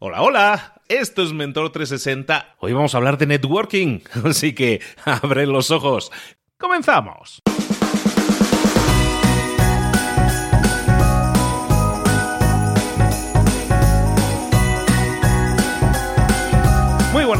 Hola, hola, esto es Mentor 360. Hoy vamos a hablar de networking, así que abre los ojos. ¡Comenzamos!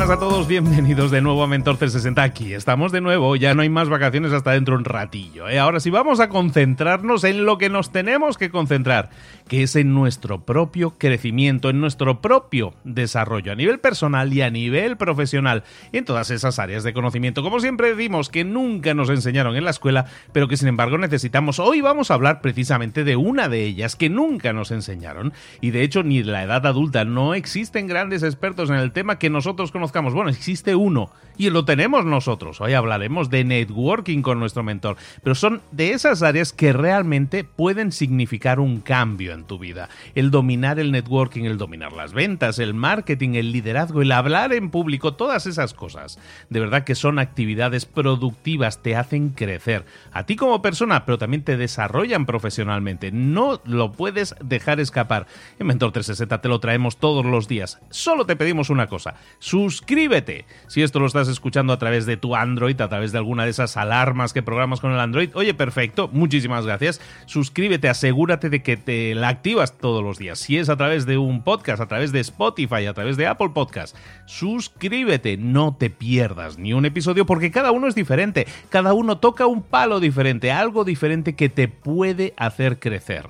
Buenas a todos, bienvenidos de nuevo a Mentor 360. Aquí estamos de nuevo, ya no hay más vacaciones hasta dentro de un ratillo. ¿eh? Ahora sí vamos a concentrarnos en lo que nos tenemos que concentrar, que es en nuestro propio crecimiento, en nuestro propio desarrollo a nivel personal y a nivel profesional, en todas esas áreas de conocimiento. Como siempre decimos, que nunca nos enseñaron en la escuela, pero que sin embargo necesitamos. Hoy vamos a hablar precisamente de una de ellas que nunca nos enseñaron, y de hecho ni la edad adulta no existen grandes expertos en el tema que nosotros conozcamos. Bueno, existe uno y lo tenemos nosotros. Hoy hablaremos de networking con nuestro mentor, pero son de esas áreas que realmente pueden significar un cambio en tu vida. El dominar el networking, el dominar las ventas, el marketing, el liderazgo, el hablar en público, todas esas cosas. De verdad que son actividades productivas, te hacen crecer a ti como persona, pero también te desarrollan profesionalmente. No lo puedes dejar escapar. En Mentor 360 te lo traemos todos los días. Solo te pedimos una cosa, suscríbete. Si esto lo estás escuchando a través de tu Android, a través de alguna de esas alarmas que programas con el Android, oye, perfecto, muchísimas gracias. Suscríbete, asegúrate de que te la activas todos los días. Si es a través de un podcast, a través de Spotify, a través de Apple Podcast, suscríbete, no te pierdas ni un episodio porque cada uno es diferente, cada uno toca un palo diferente, algo diferente que te puede hacer crecer.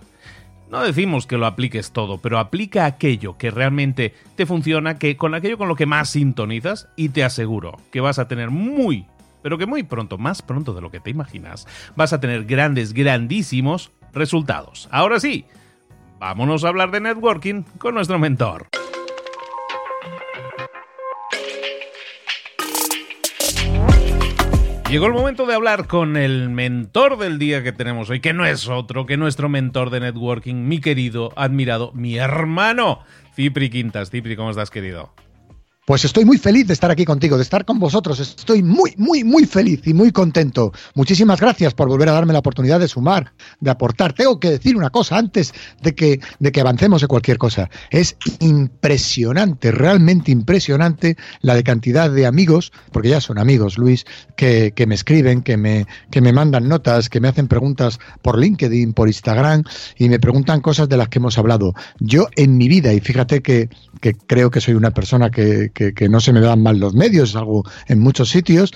No decimos que lo apliques todo, pero aplica aquello que realmente te funciona, que con aquello con lo que más sintonizas y te aseguro que vas a tener muy, pero que muy pronto, más pronto de lo que te imaginas, vas a tener grandes, grandísimos resultados. Ahora sí, vámonos a hablar de networking con nuestro mentor. Llegó el momento de hablar con el mentor del día que tenemos hoy, que no es otro que nuestro mentor de networking, mi querido, admirado, mi hermano, Cipri Quintas. Cipri, ¿cómo estás, querido? Pues estoy muy feliz de estar aquí contigo, de estar con vosotros. Estoy muy, muy, muy feliz y muy contento. Muchísimas gracias por volver a darme la oportunidad de sumar, de aportar. Tengo que decir una cosa antes de que, de que avancemos en cualquier cosa. Es impresionante, realmente impresionante la de cantidad de amigos, porque ya son amigos, Luis, que, que me escriben, que me, que me mandan notas, que me hacen preguntas por LinkedIn, por Instagram y me preguntan cosas de las que hemos hablado. Yo en mi vida, y fíjate que, que creo que soy una persona que que, no se me dan mal los medios, es algo en muchos sitios,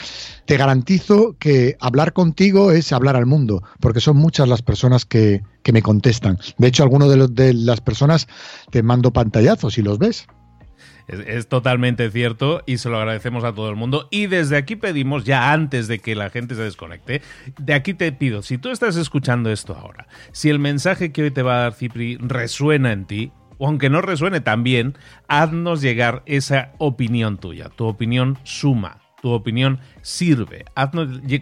te garantizo que hablar contigo es hablar al mundo, porque son muchas las personas que, me contestan. De hecho, alguno de, de las personas te mando pantallazos y los ves. Es, totalmente cierto y se lo agradecemos a todo el mundo. Y desde aquí pedimos, ya antes de que la gente se desconecte, de aquí te pido, si tú estás escuchando esto ahora, si el mensaje que hoy te va a dar Cipri resuena en ti, o aunque no resuene tan bien, haznos llegar esa opinión tuya. Tu opinión suma, tu opinión sirve.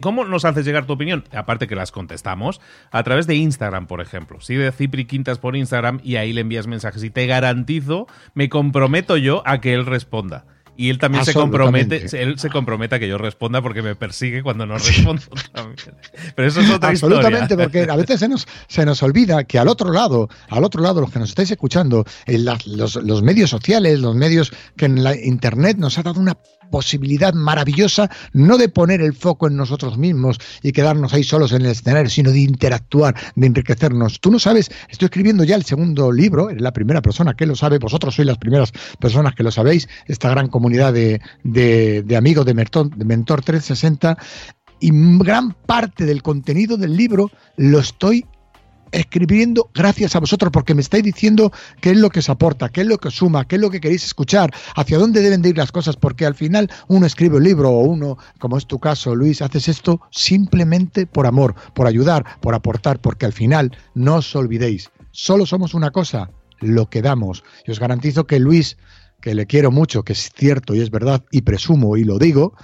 ¿Cómo nos haces llegar tu opinión? Aparte que las contestamos, a través de Instagram, por ejemplo. Sigue de Cipri Quintas por Instagram y ahí le envías mensajes y te garantizo, me comprometo yo a que él responda. Y él también se compromete, él se compromete a que yo responda porque me persigue cuando no respondo. También. Pero eso es otra Absolutamente, porque a veces se nos, se nos olvida que al otro lado, al otro lado, los que nos estáis escuchando, los, los medios sociales, los medios que en la internet nos ha dado una posibilidad maravillosa no de poner el foco en nosotros mismos y quedarnos ahí solos en el escenario, sino de interactuar, de enriquecernos. Tú no sabes, estoy escribiendo ya el segundo libro, eres la primera persona que lo sabe, vosotros sois las primeras personas que lo sabéis, esta gran comunidad de, de, amigos de Mentor, de Mentor 360 y gran parte del contenido del libro lo estoy escribiendo gracias a vosotros porque me estáis diciendo qué es lo que os aporta, qué es lo que os suma, qué es lo que queréis escuchar, hacia dónde deben de ir las cosas, porque al final uno escribe un libro o uno, como es tu caso, Luis, haces esto simplemente por amor, por ayudar, por aportar, porque al final no os olvidéis, solo somos una cosa, lo que damos. Y os garantizo que Luis, que le quiero mucho, que es cierto y es verdad, y presumo y lo digo,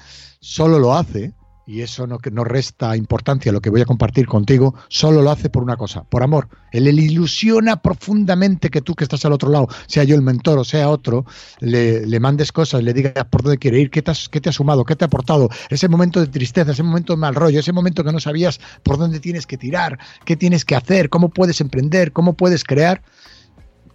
solo lo hace y eso no, no resta importancia lo que voy a compartir contigo, solo lo hace por una cosa, por amor. Él ilusiona profundamente que tú que estás al otro lado, sea yo el mentor o sea otro, le, le mandes cosas, le digas por dónde quiere ir, qué te, has, qué te ha sumado, qué te ha aportado, ese momento de tristeza, ese momento de mal rollo, ese momento que no sabías por dónde tienes que tirar, qué tienes que hacer, cómo puedes emprender, cómo puedes crear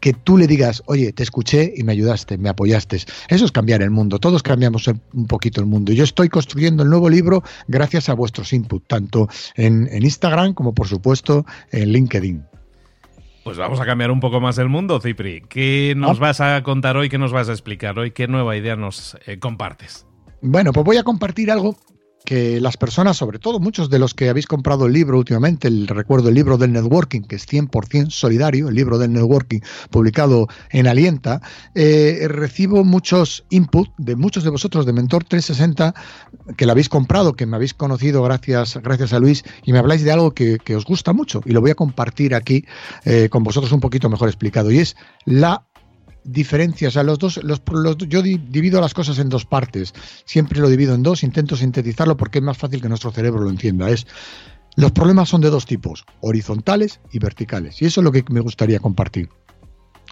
que tú le digas, oye, te escuché y me ayudaste, me apoyaste. Eso es cambiar el mundo. Todos cambiamos un poquito el mundo. Yo estoy construyendo el nuevo libro gracias a vuestros inputs, tanto en, Instagram como, por supuesto, en LinkedIn. Pues vamos a cambiar un poco más el mundo, Cipri. ¿Qué nos ah. vas a contar hoy? ¿Qué nos vas a explicar hoy? ¿Qué nueva idea nos eh, compartes? Bueno, pues voy a compartir algo que las personas, sobre todo muchos de los que habéis comprado el libro últimamente, el recuerdo el libro del networking, que es 100% solidario, el libro del networking publicado en Alienta, eh, recibo muchos input de muchos de vosotros de Mentor 360 que lo habéis comprado, que me habéis conocido gracias, gracias a Luis y me habláis de algo que, os gusta mucho y lo voy a compartir aquí eh, con vosotros un poquito mejor explicado y es la diferencias. A los dos, los, yo divido las cosas en dos partes. Siempre lo divido en dos, intento sintetizarlo porque es más fácil que nuestro cerebro lo entienda. Es los problemas son de dos tipos, horizontales y verticales. Y eso es lo que me gustaría compartir.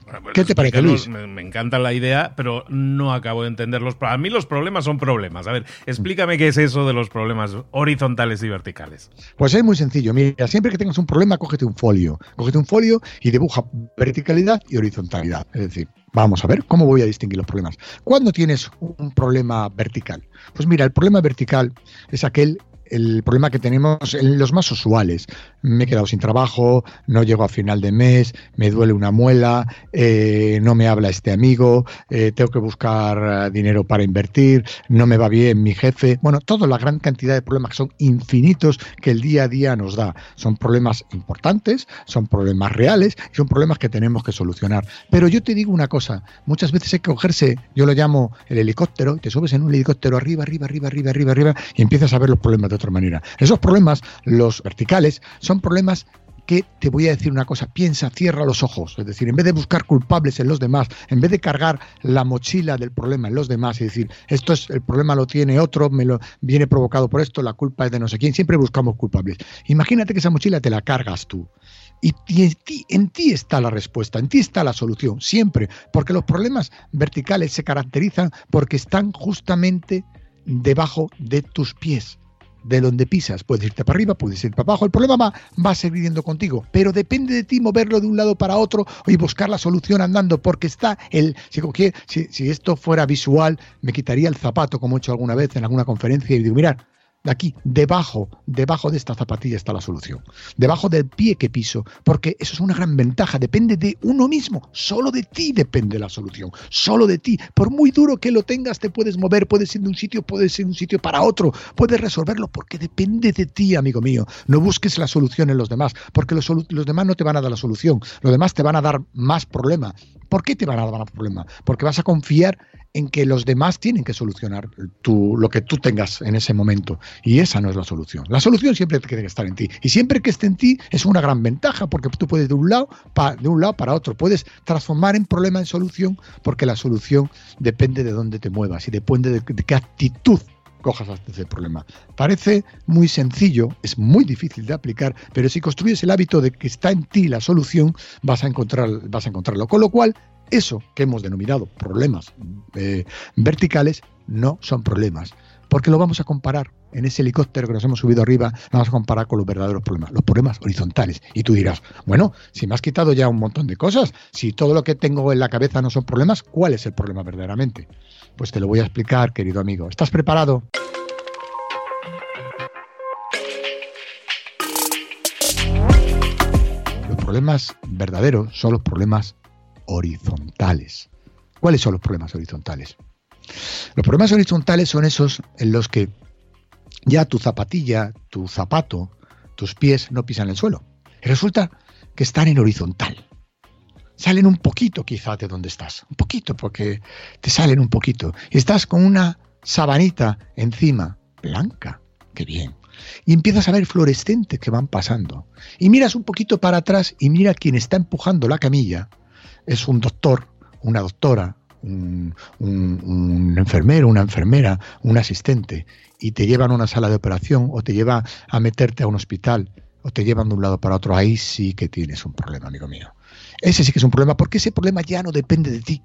Pues ¿Qué te parece, Luis? Me, encanta la idea, pero no acabo de entenderlos. Para mí los problemas son problemas. A ver, explícame qué es eso de los problemas horizontales y verticales. Pues es muy sencillo. Mira, siempre que tengas un problema, cógete un folio. Cógete un folio y dibuja verticalidad y horizontalidad. Es decir, vamos a ver cómo voy a distinguir los problemas. ¿Cuándo tienes un problema vertical? Pues mira, el problema vertical es aquel el problema que tenemos en los más usuales. Me he quedado sin trabajo, no llego a final de mes, me duele una muela, eh, no me habla este amigo, eh, tengo que buscar eh, dinero para invertir, no me va bien mi jefe. Bueno, toda la gran cantidad de problemas que son infinitos que el día a día nos da. Son problemas importantes, son problemas reales y son problemas que tenemos que solucionar. Pero yo te digo una cosa, muchas veces hay que cogerse, yo lo llamo el helicóptero, y te subes en un helicóptero arriba, arriba, arriba, arriba, arriba, arriba y empiezas a ver los problemas de otra manera. Esos problemas, los verticales, son problemas que te voy a decir una cosa, piensa, cierra los ojos, es decir, en vez de buscar culpables en los demás, en vez de cargar la mochila del problema en los demás y decir, esto es el problema lo tiene otro, me lo viene provocado por esto, la culpa es de no sé quién, siempre buscamos culpables. Imagínate que esa mochila te la cargas tú. Y en ti, en ti está la respuesta, en ti está la solución, siempre, porque los problemas verticales se caracterizan porque están justamente debajo de tus pies de donde pisas. Puedes irte para arriba, puedes ir para abajo. El problema va, va a seguir yendo contigo, pero depende de ti moverlo de un lado para otro y buscar la solución andando, porque está el. Si, si esto fuera visual, me quitaría el zapato, como he hecho alguna vez en alguna conferencia, y digo, mirad, de aquí, debajo, debajo de esta zapatilla está la solución. Debajo del pie que piso, porque eso es una gran ventaja, depende de uno mismo, solo de ti depende la solución, solo de ti. Por muy duro que lo tengas, te puedes mover, puedes ir de un sitio, puedes ir de un sitio para otro, puedes resolverlo, porque depende de ti, amigo mío. No busques la solución en los demás, porque los, los demás no te van a dar la solución, los demás te van a dar más problema. ¿Por qué te van a dar más problema? Porque vas a confiar en que los demás tienen que solucionar lo que tú tengas en ese momento. Y esa no es la solución. La solución siempre tiene que estar en ti. Y siempre que esté en ti es una gran ventaja porque tú puedes de un lado, de un lado para otro. Puedes transformar en problema en solución porque la solución depende de dónde te muevas y depende de, qué actitud cojas ese problema. Parece muy sencillo, es muy difícil de aplicar, pero si construyes el hábito de que está en ti la solución, vas a, encontrar, vas a encontrarlo. Con lo cual, eso que hemos denominado problemas eh, verticales no son problemas, porque lo vamos a comparar en ese helicóptero que nos hemos subido arriba, lo vamos a comparar con los verdaderos problemas, los problemas horizontales. Y tú dirás, bueno, si me has quitado ya un montón de cosas, si todo lo que tengo en la cabeza no son problemas, ¿cuál es el problema verdaderamente? Pues te lo voy a explicar, querido amigo. ¿Estás preparado? Los problemas verdaderos son los problemas horizontales. ¿Cuáles son los problemas horizontales? Los problemas horizontales son esos en los que ya tu zapatilla, tu zapato, tus pies no pisan el suelo. Y resulta que están en horizontal. Salen un poquito quizás de donde estás. Un poquito, porque te salen un poquito. Estás con una sabanita encima, blanca. Qué bien. Y empiezas a ver fluorescentes que van pasando. Y miras un poquito para atrás y mira quién está empujando la camilla es un doctor, una doctora, un, enfermero, una enfermera, un asistente, y te llevan a una sala de operación o te lleva a meterte a un hospital o te llevan de un lado para otro, ahí sí que tienes un problema, amigo mío. Ese sí que es un problema, porque ese problema ya no depende de ti.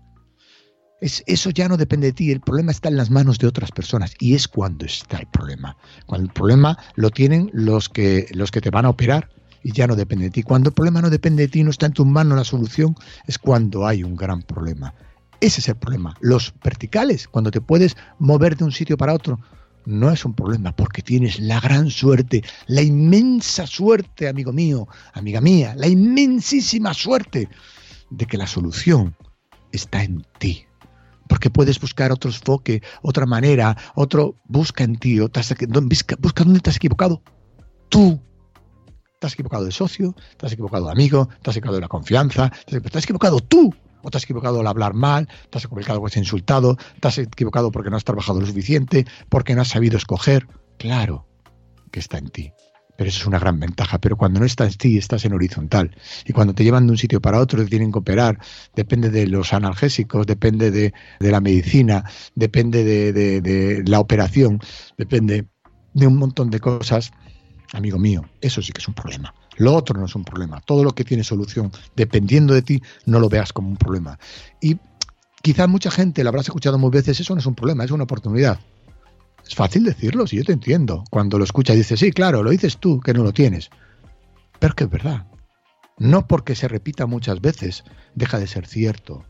Es, eso ya no depende de ti, el problema está en las manos de otras personas y es cuando está el problema. Cuando el problema lo tienen los que, los que te van a operar y ya no depende de ti. Cuando el problema no depende de ti, no está en tus manos la solución, es cuando hay un gran problema. Ese es el problema. Los verticales, cuando te puedes mover de un sitio para otro, no es un problema porque tienes la gran suerte, la inmensa suerte, amigo mío, amiga mía, la inmensísima suerte de que la solución está en ti. Porque puedes buscar otro enfoque, otra manera, otro busca en ti, busca, dónde te has equivocado. Tú te has equivocado de socio, te has equivocado de amigo, te has equivocado de la confianza, te has equivocado tú o te has equivocado al hablar mal, te has equivocado porque has insultado, te has equivocado porque no has trabajado lo suficiente, porque no has sabido escoger. Claro que está en ti. Pero eso es una gran ventaja. Pero cuando no está en ti, estás en horizontal. Y cuando te llevan de un sitio para otro, te tienen que operar. Depende de los analgésicos, depende de, la medicina, depende de la operación, depende de un montón de cosas. Amigo mío, eso sí que es un problema. Lo otro no es un problema. Todo lo que tiene solución, dependiendo de ti, no lo veas como un problema. Y quizá mucha gente, lo habrás escuchado muchas veces, eso no es un problema, es una oportunidad. Es fácil decirlo, si yo te entiendo. Cuando lo escuchas dices, sí, claro, lo dices tú, que no lo tienes. Pero que es verdad. No porque se repita muchas veces, deja de ser cierto.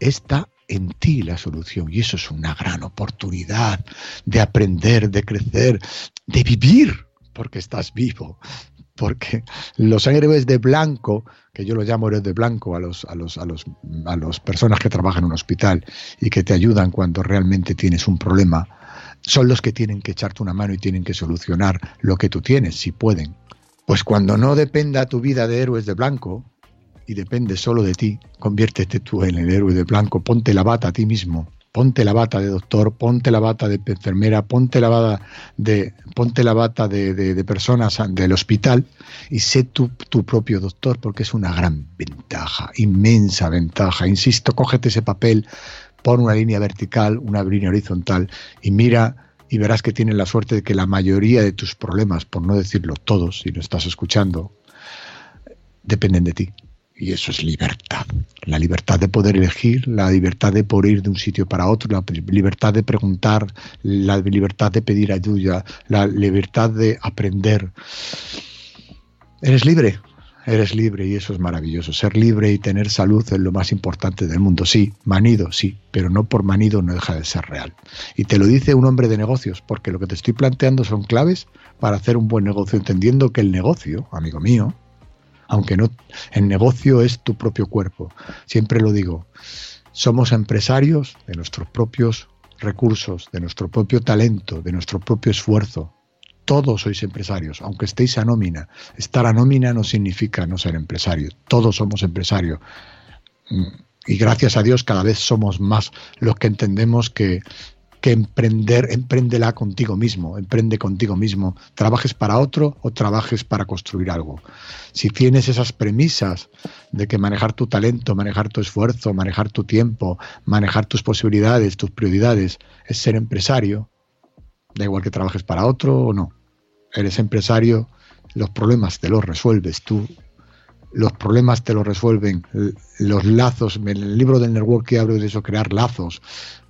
Está en ti la solución y eso es una gran oportunidad de aprender, de crecer, de vivir, porque estás vivo, porque los héroes de blanco, que yo los llamo héroes de blanco a los, a los, a los, a las personas que trabajan en un hospital y que te ayudan cuando realmente tienes un problema, son los que tienen que echarte una mano y tienen que solucionar lo que tú tienes, si pueden. Pues cuando no dependa tu vida de héroes de blanco y depende solo de ti, conviértete tú en el héroe de blanco, ponte la bata a ti mismo ponte la bata de doctor, ponte la bata de enfermera, ponte la bata de, ponte la bata de, personas del hospital y sé tu, tu, propio doctor, porque es una gran ventaja, inmensa ventaja. Insisto, cógete ese papel, pon una línea vertical, una línea horizontal y mira y verás que tienes la suerte de que la mayoría de tus problemas, por no decirlo todos, si lo estás escuchando, dependen de ti. Y eso es libertad. La libertad de poder elegir, la libertad de poder ir de un sitio para otro, la libertad de preguntar, la libertad de pedir ayuda, la libertad de aprender. Eres libre, eres libre y eso es maravilloso. Ser libre y tener salud es lo más importante del mundo. Sí, manido, sí, pero no por manido no deja de ser real. Y te lo dice un hombre de negocios, porque lo que te estoy planteando son claves para hacer un buen negocio, entendiendo que el negocio, amigo mío, aunque no, el negocio es tu propio cuerpo. Siempre lo digo, somos empresarios de nuestros propios recursos, de nuestro propio talento, de nuestro propio esfuerzo. Todos sois empresarios, aunque estéis a nómina. Estar a nómina no significa no ser empresario. Todos somos empresarios. Mm, y gracias a Dios cada vez somos más los que entendemos que que emprender, empréndela contigo mismo, emprende contigo mismo, trabajes para otro o trabajes para construir algo. Si tienes esas premisas de que manejar tu talento, manejar tu esfuerzo, manejar tu tiempo, manejar tus posibilidades, tus prioridades, es ser empresario, da igual que trabajes para otro o no. Eres empresario, los problemas te los resuelves tú los problemas te los resuelven, los lazos, en el libro del network hablo de eso, crear lazos,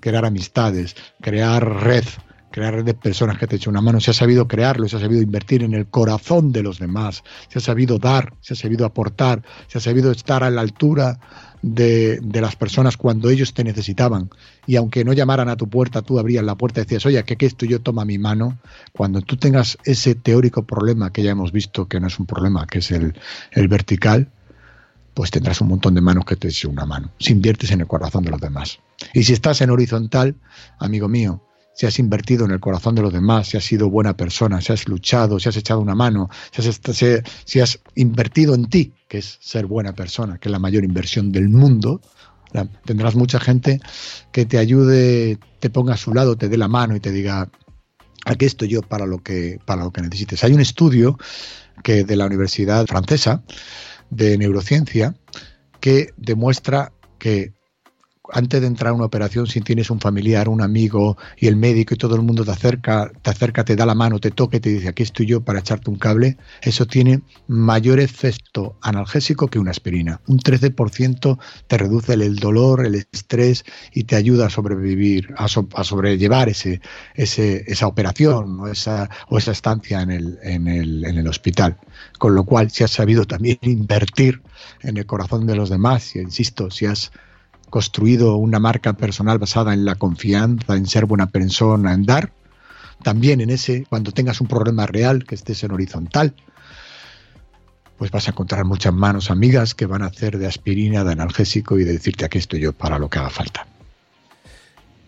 crear amistades, crear red, crear de personas que te echen una mano, se ha sabido crearlo, se ha sabido invertir en el corazón de los demás, se ha sabido dar, se ha sabido aportar, se ha sabido estar a la altura de, las personas cuando ellos te necesitaban. Y aunque no llamaran a tu puerta, tú abrías la puerta y decías, oye, ¿qué, qué esto yo toma mi mano? Cuando tú tengas ese teórico problema que ya hemos visto que no es un problema, que es el, el vertical, pues tendrás un montón de manos que te echen una mano. Si inviertes en el corazón de los demás. Y si estás en horizontal, amigo mío, si has invertido en el corazón de los demás, si has sido buena persona, si has luchado, si has echado una mano, si has, si has invertido en ti, que es ser buena persona, que es la mayor inversión del mundo, tendrás mucha gente que te ayude, te ponga a su lado, te dé la mano y te diga, aquí estoy yo para lo que, para lo que necesites. Hay un estudio que de la Universidad Francesa de Neurociencia que demuestra que antes de entrar a una operación, si tienes un familiar, un amigo y el médico y todo el mundo te acerca, te acerca, te da la mano, te toca y te dice aquí estoy yo para echarte un cable, eso tiene mayor efecto analgésico que una aspirina. Un 13% te reduce el dolor, el estrés y te ayuda a sobrevivir, a, sobrellevar ese, ese, esa operación o esa, estancia en el, hospital. Con lo cual, si has sabido también invertir en el corazón de los demás, y insisto, si has construido una marca personal basada en la confianza, en ser buena persona, en dar, también en ese, cuando tengas un problema real, que estés en horizontal, pues vas a encontrar muchas manos amigas que van a hacer de aspirina, de analgésico y de decirte aquí estoy yo para lo que haga falta.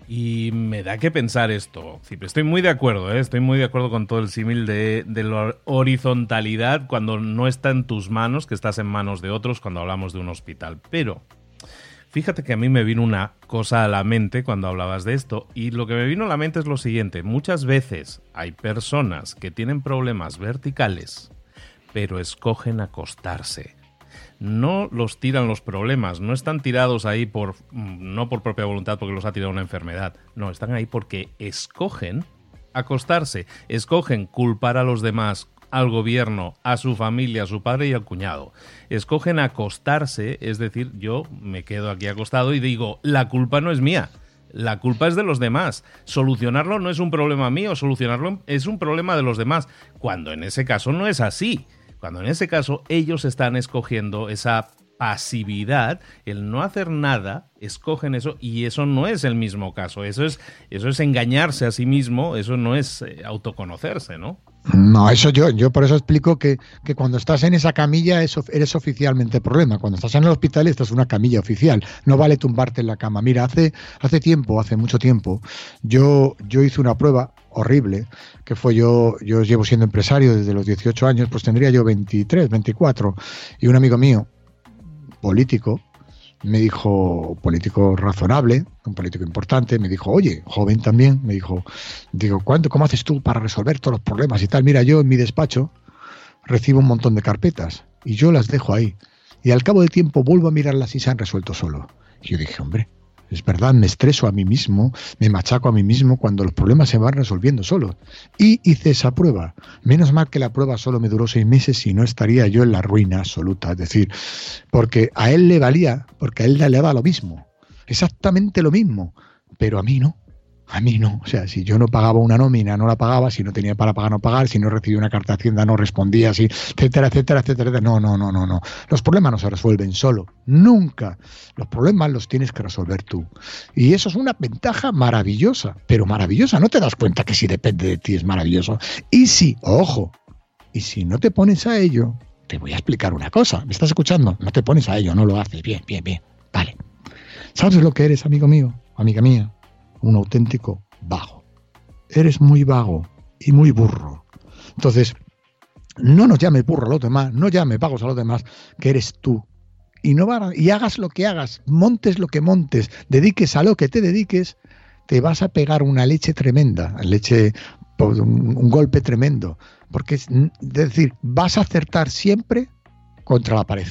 Y me da que pensar esto. Estoy muy de acuerdo, ¿eh? estoy muy de acuerdo con todo el símil de, de, la horizontalidad cuando no está en tus manos, que estás en manos de otros cuando hablamos de un hospital. Pero Fíjate que a mí me vino una cosa a la mente cuando hablabas de esto y lo que me vino a la mente es lo siguiente. Muchas veces hay personas que tienen problemas verticales, pero escogen acostarse. No los tiran los problemas, no están tirados ahí por no por propia voluntad porque los ha tirado una enfermedad, no, están ahí porque escogen acostarse, escogen culpar a los demás, al gobierno, a su familia, a su padre y al cuñado. Escogen acostarse, es decir, yo me quedo aquí acostado y digo, la culpa no es mía. La culpa es de los demás. Solucionarlo no es un problema mío, solucionarlo es un problema de los demás. Cuando en ese caso no es así. Cuando en ese caso ellos están escogiendo esa pasividad, el no hacer nada, escogen eso y eso no es el mismo caso. Eso es, eso es engañarse a sí mismo, eso no es eh, autoconocerse, ¿no? No, eso yo, yo por eso explico que, que cuando estás en esa camilla eres oficialmente problema. Cuando estás en el hospital estás en una camilla oficial. No vale tumbarte en la cama. Mira, hace, hace tiempo, hace mucho tiempo, yo, yo hice una prueba horrible, que fue yo, yo llevo siendo empresario desde los 18 años, pues tendría yo 23, 24, y un amigo mío, político, me dijo, político razonable, un político importante, me dijo, oye, joven también, me dijo, digo, ¿cuánto, ¿cómo haces tú para resolver todos los problemas y tal? Mira, yo en mi despacho recibo un montón de carpetas y yo las dejo ahí. Y al cabo del tiempo vuelvo a mirarlas y se han resuelto solo. Y yo dije, hombre, es verdad, me estreso a mí mismo, me machaco a mí mismo cuando los problemas se van resolviendo solo. Y hice esa prueba. Menos mal que la prueba solo me duró seis meses y no estaría yo en la ruina absoluta. Es decir, porque a él le valía, porque a él le daba lo mismo. Exactamente lo mismo. Pero a mí no. A mí no. O sea, si yo no pagaba una nómina, no la pagaba. Si no tenía para pagar, no pagar. Si no recibía una carta de Hacienda, no respondía. Así, etcétera, etcétera, etcétera. No, no, no, no, no. Los problemas no se resuelven solo. Nunca. Los problemas los tienes que resolver tú. Y eso es una ventaja maravillosa. Pero maravillosa. No te das cuenta que si depende de ti es maravilloso. Y si, ojo, y si no te pones a ello, te voy a explicar una cosa. ¿Me estás escuchando? No te pones a ello, no lo haces. Bien, bien, bien. Vale. ¿Sabes lo que eres, amigo mío? Amiga mía un auténtico vago. Eres muy vago y muy burro. Entonces, no nos llame burro a los demás, no llame vagos a los demás, que eres tú. Y, no y hagas lo que hagas, montes lo que montes, dediques a lo que te dediques, te vas a pegar una leche tremenda, leche, pues, un, golpe tremendo. Porque es decir, vas a acertar siempre contra la pared.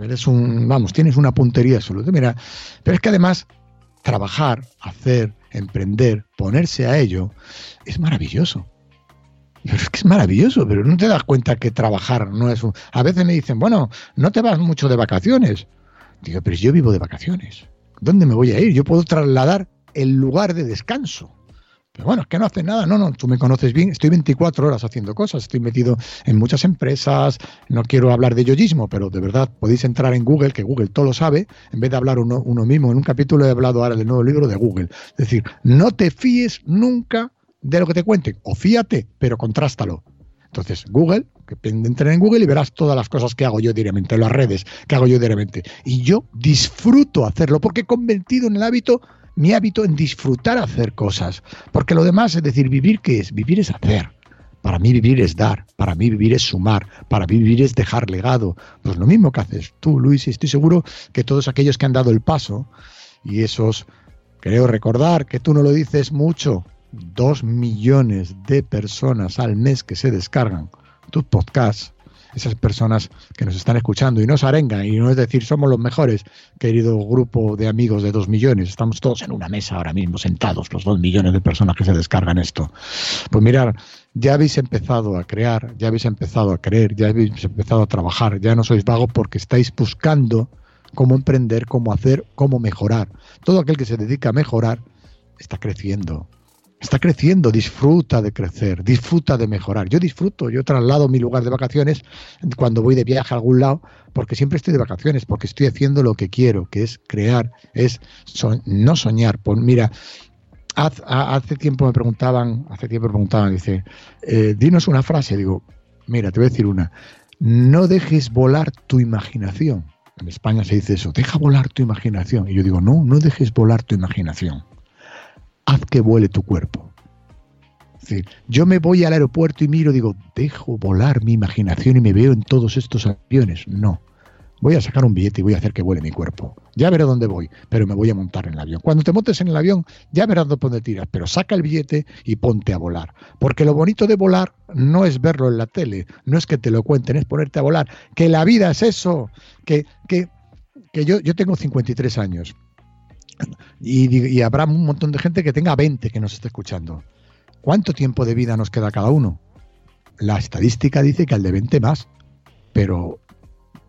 Eres un, vamos, tienes una puntería absoluta. Mira, pero es que además trabajar, hacer, emprender, ponerse a ello, es maravilloso. es que es maravilloso, pero no te das cuenta que trabajar no es un... A veces me dicen, bueno, no te vas mucho de vacaciones. Digo, pero yo vivo de vacaciones. ¿Dónde me voy a ir? Yo puedo trasladar el lugar de descanso bueno, es que no hace nada. No, no, tú me conoces bien. Estoy 24 horas haciendo cosas. Estoy metido en muchas empresas. No quiero hablar de yoyismo, pero de verdad podéis entrar en Google, que Google todo lo sabe, en vez de hablar uno, mismo. En un capítulo he hablado ahora del nuevo libro de Google. Es decir, no te fíes nunca de lo que te cuenten. O fíate, pero contrástalo. Entonces, Google, que entra en Google y verás todas las cosas que hago yo diariamente, las redes que hago yo diariamente. Y yo disfruto hacerlo porque he convertido en el hábito mi hábito en disfrutar hacer cosas. Porque lo demás, es decir, vivir, ¿qué es? Vivir es hacer. Para mí vivir es dar, para mí vivir es sumar, para mí vivir es dejar legado. Pues lo mismo que haces tú, Luis, y estoy seguro que todos aquellos que han dado el paso, y esos, creo recordar que tú no lo dices mucho, dos millones de personas al mes que se descargan tus podcasts, esas personas que nos están escuchando y nos arengan y no es decir somos los mejores, querido grupo de amigos de dos millones, estamos todos en una mesa ahora mismo sentados, los dos millones de personas que se descargan esto. Pues mirar, ya habéis empezado a crear, ya habéis empezado a creer, ya habéis empezado a trabajar, ya no sois vagos porque estáis buscando cómo emprender, cómo hacer, cómo mejorar. Todo aquel que se dedica a mejorar está creciendo, está creciendo, disfruta de crecer, disfruta de mejorar. Yo disfruto, yo traslado mi lugar de vacaciones cuando voy de viaje a algún lado, porque siempre estoy de vacaciones, porque estoy haciendo lo que quiero, que es crear, es no soñar. Pues mira, hace tiempo me preguntaban, hace tiempo me preguntaban, dice, eh, dinos una frase, digo, mira, te voy a decir una, no dejes volar tu imaginación. En España se dice eso, deja volar tu imaginación. Y yo digo, no, no dejes volar tu imaginación haz que vuele tu cuerpo. Es decir, yo me voy al aeropuerto y miro, digo, dejo volar mi imaginación y me veo en todos estos aviones. No. Voy a sacar un billete y voy a hacer que vuele mi cuerpo. Ya veré dónde voy, pero me voy a montar en el avión. Cuando te montes en el avión, ya verás dónde tiras, pero saca el billete y ponte a volar. Porque lo bonito de volar no es verlo en la tele, no es que te lo cuenten, es ponerte a volar. Que la vida es eso. Que, que, que yo, yo tengo 53 años y, habrá un montón de gente que tenga 20 que nos esté escuchando. ¿Cuánto tiempo de vida nos queda cada uno? La estadística dice que al de 20 más, pero,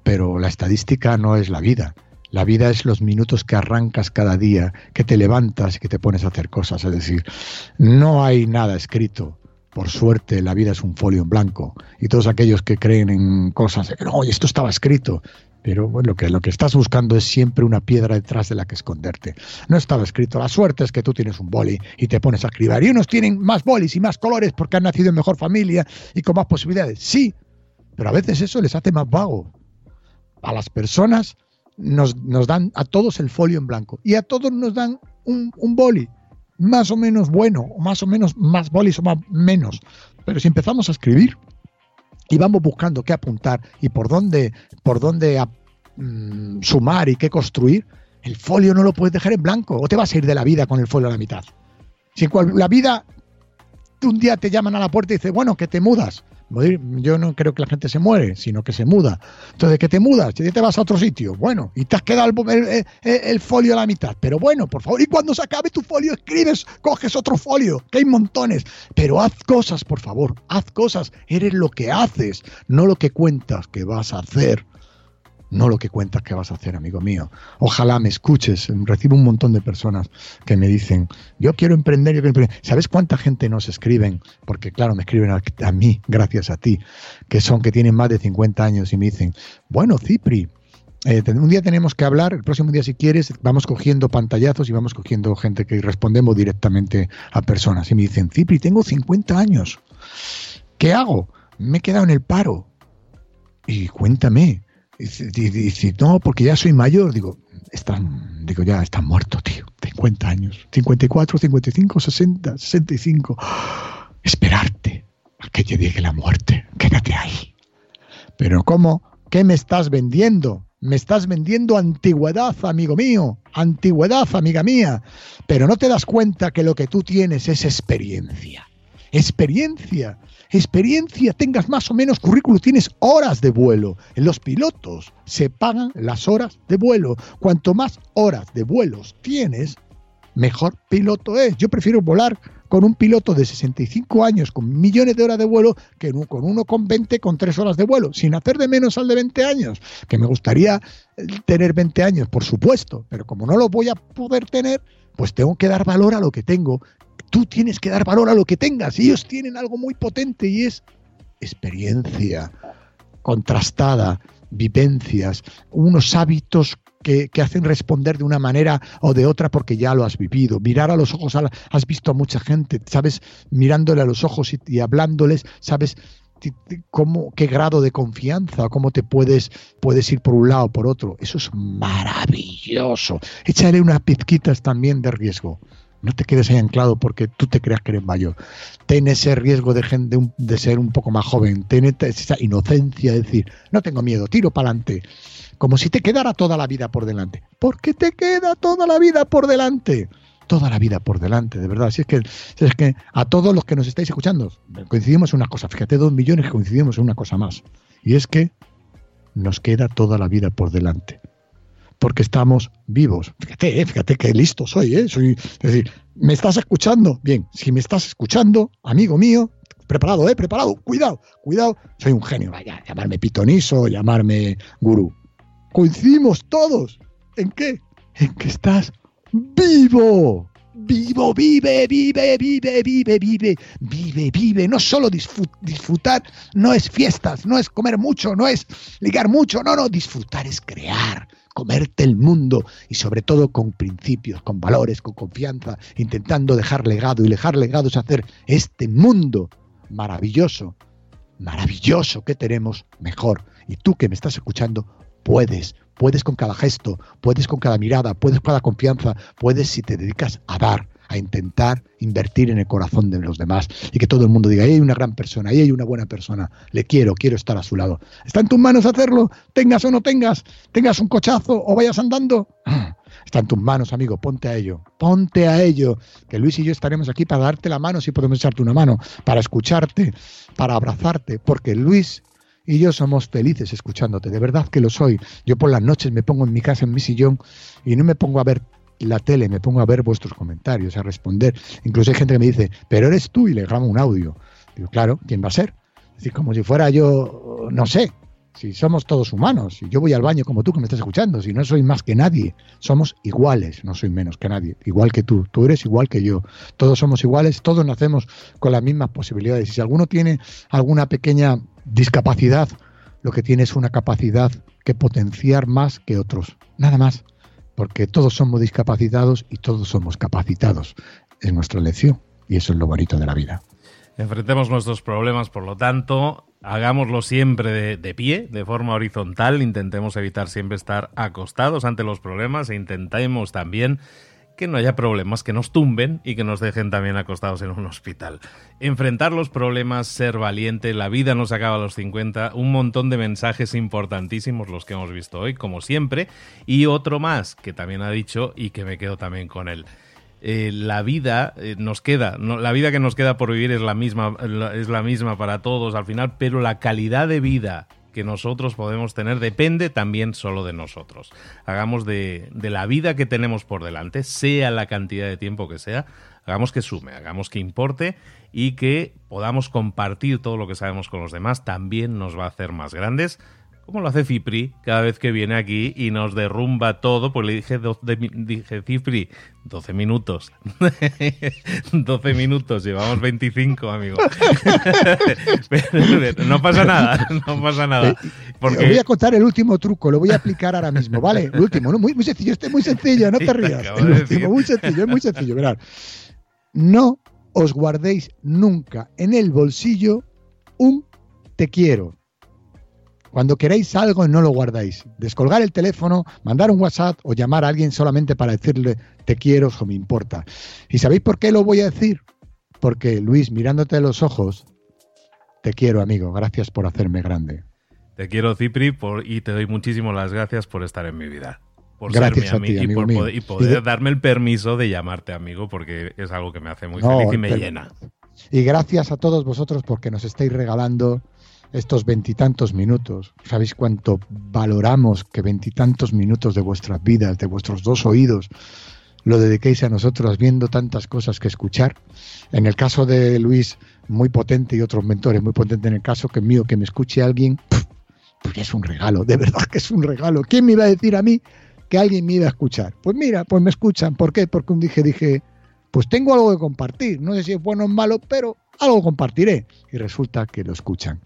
pero la estadística no es la vida. La vida es los minutos que arrancas cada día, que te levantas y que te pones a hacer cosas. Es decir, no hay nada escrito. Por suerte, la vida es un folio en blanco. Y todos aquellos que creen en cosas, de que no, esto estaba escrito, pero bueno, que lo que estás buscando es siempre una piedra detrás de la que esconderte. No estaba escrito, la suerte es que tú tienes un boli y te pones a escribir. Y unos tienen más bolis y más colores porque han nacido en mejor familia y con más posibilidades. Sí, pero a veces eso les hace más vago. A las personas nos, dan a todos el folio en blanco y a todos nos dan un, un boli más o menos bueno, o más o menos más bolis o más menos. Pero si empezamos a escribir, y vamos buscando qué apuntar y por dónde, por dónde mm, sumar y qué construir, el folio no lo puedes dejar en blanco o te vas a ir de la vida con el folio a la mitad. Si la vida un día te llaman a la puerta y dices, bueno, que te mudas, yo no creo que la gente se muere, sino que se muda. Entonces, ¿qué te mudas? ¿Y te vas a otro sitio? Bueno, y te has quedado el, folio a la mitad. Pero bueno, por favor, y cuando se acabe tu folio, escribes, coges otro folio, que hay montones. Pero haz cosas, por favor, haz cosas. Eres lo que haces, no lo que cuentas que vas a hacer no lo que cuentas que vas a hacer, amigo mío. Ojalá me escuches. Recibo un montón de personas que me dicen, yo quiero emprender, yo quiero emprender. ¿Sabes cuánta gente nos escriben? Porque claro, me escriben a, mí, gracias a ti, que son que tienen más de 50 años y me dicen, bueno, Cipri, eh, un día tenemos que hablar, el próximo día si quieres, vamos cogiendo pantallazos y vamos cogiendo gente que respondemos directamente a personas. Y me dicen, Cipri, tengo 50 años. ¿Qué hago? Me he quedado en el paro. Y cuéntame, dice, no, porque ya soy mayor. Digo, están, digo, ya están muertos, tío. 50 años. 54, 55, 60, 65. Esperarte a que te llegue la muerte. Quédate ahí. Pero ¿cómo? ¿Qué me estás vendiendo? Me estás vendiendo antigüedad, amigo mío. Antigüedad, amiga mía. Pero no te das cuenta que lo que tú tienes es experiencia. Experiencia experiencia, tengas más o menos currículum, tienes horas de vuelo. En los pilotos se pagan las horas de vuelo. Cuanto más horas de vuelos tienes, mejor piloto es. Yo prefiero volar con un piloto de 65 años con millones de horas de vuelo que con uno con 20 con 3 horas de vuelo, sin hacer de menos al de 20 años, que me gustaría eh, tener 20 años, por supuesto, pero como no lo voy a poder tener, pues tengo que dar valor a lo que tengo Tú tienes que dar valor a lo que tengas. Ellos tienen algo muy potente y es experiencia contrastada, vivencias, unos hábitos que, hacen responder de una manera o de otra porque ya lo has vivido. Mirar a los ojos, has visto a mucha gente, sabes, mirándole a los ojos y, hablándoles, sabes cómo, qué grado de confianza, cómo te puedes, puedes ir por un lado o por otro. Eso es maravilloso. Échale unas pizquitas también de riesgo. No te quedes ahí anclado porque tú te creas que eres mayor. Ten ese riesgo de, de, de ser un poco más joven. Ten esa inocencia de decir, no tengo miedo, tiro para adelante. Como si te quedara toda la vida por delante. Porque te queda toda la vida por delante. Toda la vida por delante, de verdad. Si es que, es que a todos los que nos estáis escuchando, coincidimos en una cosa. Fíjate, dos millones coincidimos en una cosa más. Y es que nos queda toda la vida por delante. Porque estamos vivos. Fíjate, eh, fíjate qué listo soy, ¿eh? Soy, es decir, ¿me estás escuchando? Bien, si me estás escuchando, amigo mío, preparado, ¿eh? Preparado, cuidado, cuidado. Soy un genio, vaya, llamarme pitoniso, llamarme gurú. Coincidimos todos. ¿En qué? En que estás vivo vivo, vive, vive, vive, vive, vive, vive, vive. No solo disfrutar, no es fiestas, no es comer mucho, no es ligar mucho, no, no, disfrutar es crear, comerte el mundo y sobre todo con principios, con valores, con confianza, intentando dejar legado y dejar legado es hacer este mundo maravilloso, maravilloso que tenemos mejor. Y tú que me estás escuchando, puedes, Puedes con cada gesto, puedes con cada mirada, puedes con cada confianza, puedes si te dedicas a dar, a intentar invertir en el corazón de los demás y que todo el mundo diga, ahí hay una gran persona, ahí hay una buena persona, le quiero, quiero estar a su lado. Está en tus manos hacerlo, tengas o no tengas, tengas un cochazo o vayas andando. Está en tus manos, amigo, ponte a ello, ponte a ello, que Luis y yo estaremos aquí para darte la mano si podemos echarte una mano, para escucharte, para abrazarte, porque Luis y yo somos felices escuchándote, de verdad que lo soy. Yo por las noches me pongo en mi casa, en mi sillón, y no me pongo a ver la tele, me pongo a ver vuestros comentarios, a responder. Incluso hay gente que me dice, pero eres tú y le grabo un audio. Digo, claro, ¿quién va a ser? Es como si fuera yo, no sé, si somos todos humanos, si yo voy al baño como tú que me estás escuchando, si no soy más que nadie, somos iguales, no soy menos que nadie, igual que tú, tú eres igual que yo, todos somos iguales, todos nacemos con las mismas posibilidades. Y si alguno tiene alguna pequeña discapacidad, lo que tiene es una capacidad que potenciar más que otros, nada más, porque todos somos discapacitados y todos somos capacitados. Es nuestra lección y eso es lo bonito de la vida. Enfrentemos nuestros problemas, por lo tanto, hagámoslo siempre de, pie, de forma horizontal, intentemos evitar siempre estar acostados ante los problemas e intentemos también que no haya problemas que nos tumben y que nos dejen también acostados en un hospital. Enfrentar los problemas, ser valiente, la vida nos acaba a los 50, un montón de mensajes importantísimos los que hemos visto hoy, como siempre, y otro más que también ha dicho y que me quedo también con él. Eh, la vida eh, nos queda, la vida que nos queda por vivir es la misma, es la misma para todos al final, pero la calidad de vida que nosotros podemos tener depende también solo de nosotros. Hagamos de, de, la vida que tenemos por delante, sea la cantidad de tiempo que sea, hagamos que sume, hagamos que importe y que podamos compartir todo lo que sabemos con los demás, también nos va a hacer más grandes como lo hace Cipri cada vez que viene aquí y nos derrumba todo, pues le dije, dije Cipri, 12 minutos. 12 minutos, llevamos 25, amigo. no pasa nada, no pasa nada. Porque... voy a contar el último truco, lo voy a aplicar ahora mismo, ¿vale? El último, muy, muy sencillo, este es muy sencillo, no te rías. El último, muy sencillo, es muy sencillo, verás. No os guardéis nunca en el bolsillo un te quiero. Cuando queréis algo no lo guardáis. Descolgar el teléfono, mandar un WhatsApp o llamar a alguien solamente para decirle te quiero o me importa. ¿Y sabéis por qué lo voy a decir? Porque Luis, mirándote a los ojos, te quiero amigo, gracias por hacerme grande. Te quiero Cipri por, y te doy muchísimas las gracias por estar en mi vida. Por gracias ser mi amigo, y, poder, darme el permiso de llamarte amigo porque es algo que me hace muy feliz y me llena. Y gracias a todos vosotros porque nos estáis regalando estos veintitantos minutos. ¿Sabéis cuánto valoramos que veintitantos minutos de vuestras vidas, de vuestros dos oídos, lo dediquéis a nosotros viendo tantas cosas que escuchar? En el caso de Luis, muy potente y otros mentores, muy potente en el caso que mío, que me escuche alguien, pues es un regalo, de verdad que es un regalo. ¿Quién me iba a decir a mí que alguien me iba a escuchar? Pues mira, pues me escuchan. ¿Por qué? Porque un dije, dije, pues tengo algo que compartir. No sé si es bueno o malo, pero algo compartiré. Y resulta que lo escuchan.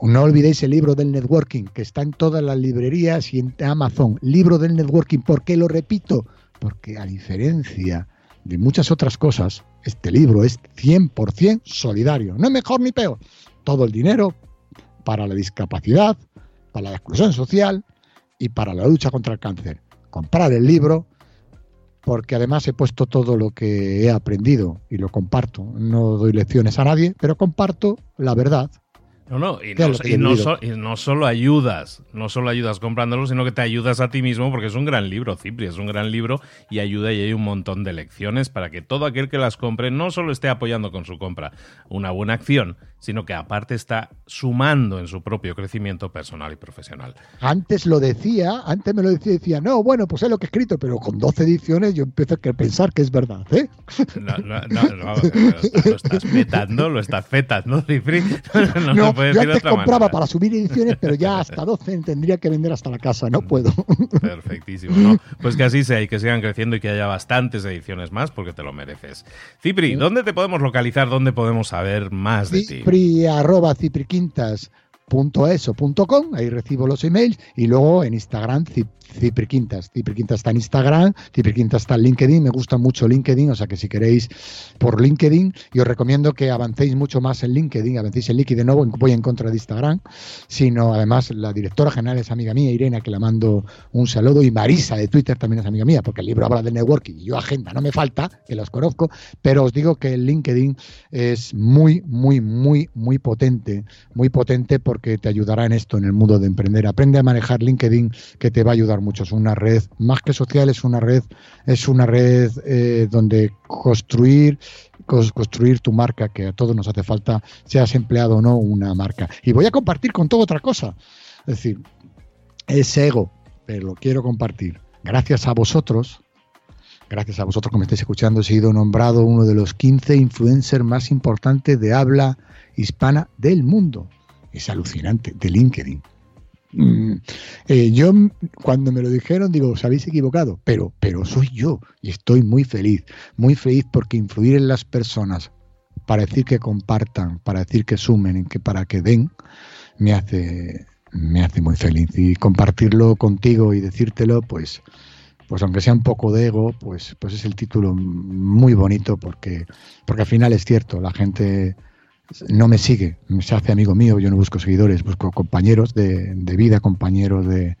No olvidéis el libro del networking, que está en todas las librerías y en Amazon. Libro del networking, ¿por qué lo repito? Porque a diferencia de muchas otras cosas, este libro es 100% solidario. No es mejor ni peor. Todo el dinero para la discapacidad, para la exclusión social y para la lucha contra el cáncer. Comprar el libro porque además he puesto todo lo que he aprendido y lo comparto. No doy lecciones a nadie, pero comparto la verdad. No, no, y, no, solo ayudas, no solo ayudas comprándolo, sino que te ayudas a ti mismo porque es un gran libro, Cipri, es un gran libro y ayuda y hay un montón de lecciones para que todo aquel que las compre no solo esté apoyando con su compra una buena acción, sino que aparte está sumando en su propio crecimiento personal y profesional. Antes lo decía, antes me lo decía, decía, no, bueno, pues es lo que he escrito, pero con 12 ediciones yo empiezo a pensar que es verdad, ¿eh? No, no, no, lo estás petando, lo estás petando, Cipri. No, yo antes compraba para subir ediciones, pero ya hasta 12 tendría que vender hasta la casa, no puedo. Perfectísimo. Pues que así sea y que sigan creciendo y que haya bastantes ediciones más porque te lo mereces. Cipri, ¿dónde te podemos localizar? ¿Dónde podemos saber más de ti? Cipri, arroba cipriquintas.eso.com, ahí recibo los emails y luego en Instagram Cipriquintas. Cipriquintas está en Instagram, Cipriquintas está en LinkedIn, me gusta mucho LinkedIn, o sea que si queréis por LinkedIn, y os recomiendo que avancéis mucho más en LinkedIn, avancéis en LinkedIn, de nuevo voy en contra de Instagram, sino además la directora general es amiga mía, Irene, que la mando un saludo, y Marisa de Twitter también es amiga mía, porque el libro habla de networking y yo agenda, no me falta, que los conozco, pero os digo que el LinkedIn es muy, muy, muy, muy potente, muy potente porque te ayudará en esto, en el mundo de emprender. Aprende a manejar LinkedIn, que te va a ayudar mucho. Es una red, más que social, es una red, es una red eh, donde construir construir tu marca, que a todos nos hace falta, seas empleado o no, una marca. Y voy a compartir con todo otra cosa. Es decir, es ego, pero lo quiero compartir. Gracias a vosotros, gracias a vosotros que me estáis escuchando, he sido nombrado uno de los 15 influencers más importantes de habla hispana del mundo. Es alucinante, de LinkedIn. Mm, eh, yo cuando me lo dijeron digo, os habéis equivocado, pero, pero soy yo y estoy muy feliz, muy feliz porque influir en las personas para decir que compartan, para decir que sumen, que para que den, me hace, me hace muy feliz. Y compartirlo contigo y decírtelo, pues, pues aunque sea un poco de ego, pues, pues es el título muy bonito porque, porque al final es cierto, la gente no me sigue, se hace amigo mío, yo no busco seguidores, busco compañeros de, vida, compañeros de...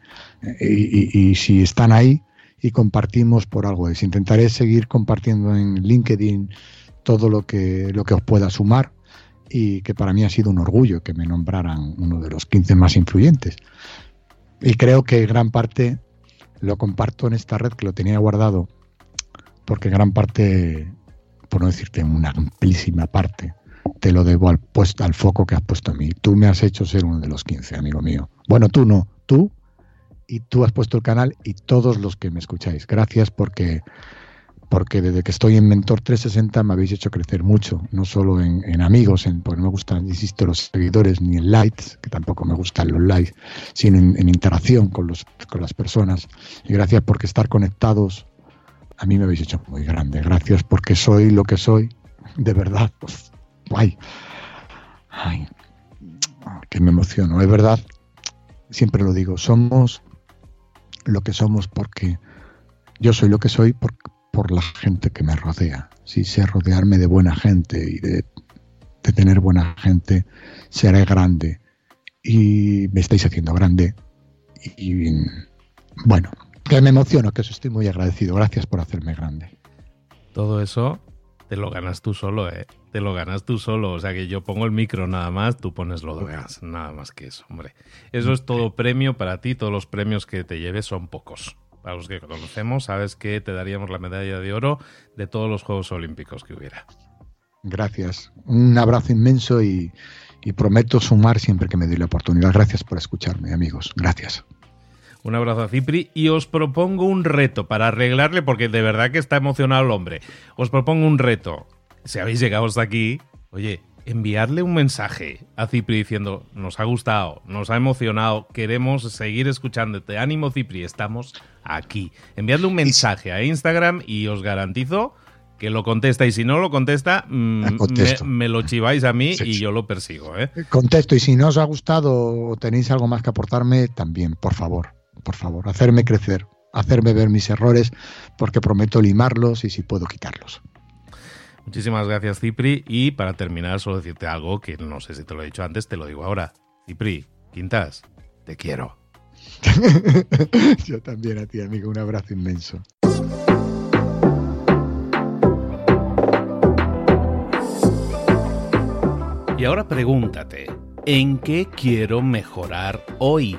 Y, si están ahí y compartimos por algo, es intentaré seguir compartiendo en LinkedIn todo lo que, lo que os pueda sumar y que para mí ha sido un orgullo que me nombraran uno de los 15 más influyentes. Y creo que gran parte lo comparto en esta red que lo tenía guardado, porque gran parte, por no decirte una amplísima parte, te lo debo al, puesto, al foco que has puesto a mí. Tú me has hecho ser uno de los 15, amigo mío. Bueno, tú no, tú y tú has puesto el canal y todos los que me escucháis. Gracias porque, porque desde que estoy en Mentor 360 me habéis hecho crecer mucho, no solo en, amigos, en, porque no me gustan, insisto, los seguidores ni en likes, que tampoco me gustan los likes, sino en, interacción con, los, con las personas. Y gracias porque estar conectados a mí me habéis hecho muy grande. Gracias porque soy lo que soy, de verdad. Ay, ay, que me emociono. Es verdad, siempre lo digo, somos lo que somos porque yo soy lo que soy por, por la gente que me rodea. Si sé rodearme de buena gente y de, tener buena gente, seré grande. Y me estáis haciendo grande. Y, y bueno, que me emociono, que eso estoy muy agradecido. Gracias por hacerme grande. Todo eso te lo ganas tú solo, ¿eh? Te lo ganas tú solo. O sea que yo pongo el micro nada más, tú pones lo demás. Nada más que eso, hombre. Eso es todo premio para ti. Todos los premios que te lleves son pocos. Para los que conocemos, sabes que te daríamos la medalla de oro de todos los Juegos Olímpicos que hubiera. Gracias. Un abrazo inmenso y, y prometo sumar siempre que me doy la oportunidad. Gracias por escucharme, amigos. Gracias. Un abrazo a Cipri y os propongo un reto para arreglarle, porque de verdad que está emocionado el hombre. Os propongo un reto. Si habéis llegado hasta aquí, oye, enviarle un mensaje a Cipri diciendo, nos ha gustado, nos ha emocionado, queremos seguir escuchándote. Ánimo Cipri, estamos aquí. Enviadle un mensaje a Instagram y os garantizo que lo contesta y si no lo contesta, mm, me, lo chiváis a mí y yo lo persigo. ¿eh? Contesto y si no os ha gustado o tenéis algo más que aportarme, también, por favor por favor, hacerme crecer, hacerme ver mis errores, porque prometo limarlos y si puedo quitarlos. Muchísimas gracias, Cipri. Y para terminar, solo decirte algo que no sé si te lo he dicho antes, te lo digo ahora. Cipri, Quintas, te quiero. Yo también a ti, amigo. Un abrazo inmenso. Y ahora pregúntate, ¿En qué quiero mejorar hoy?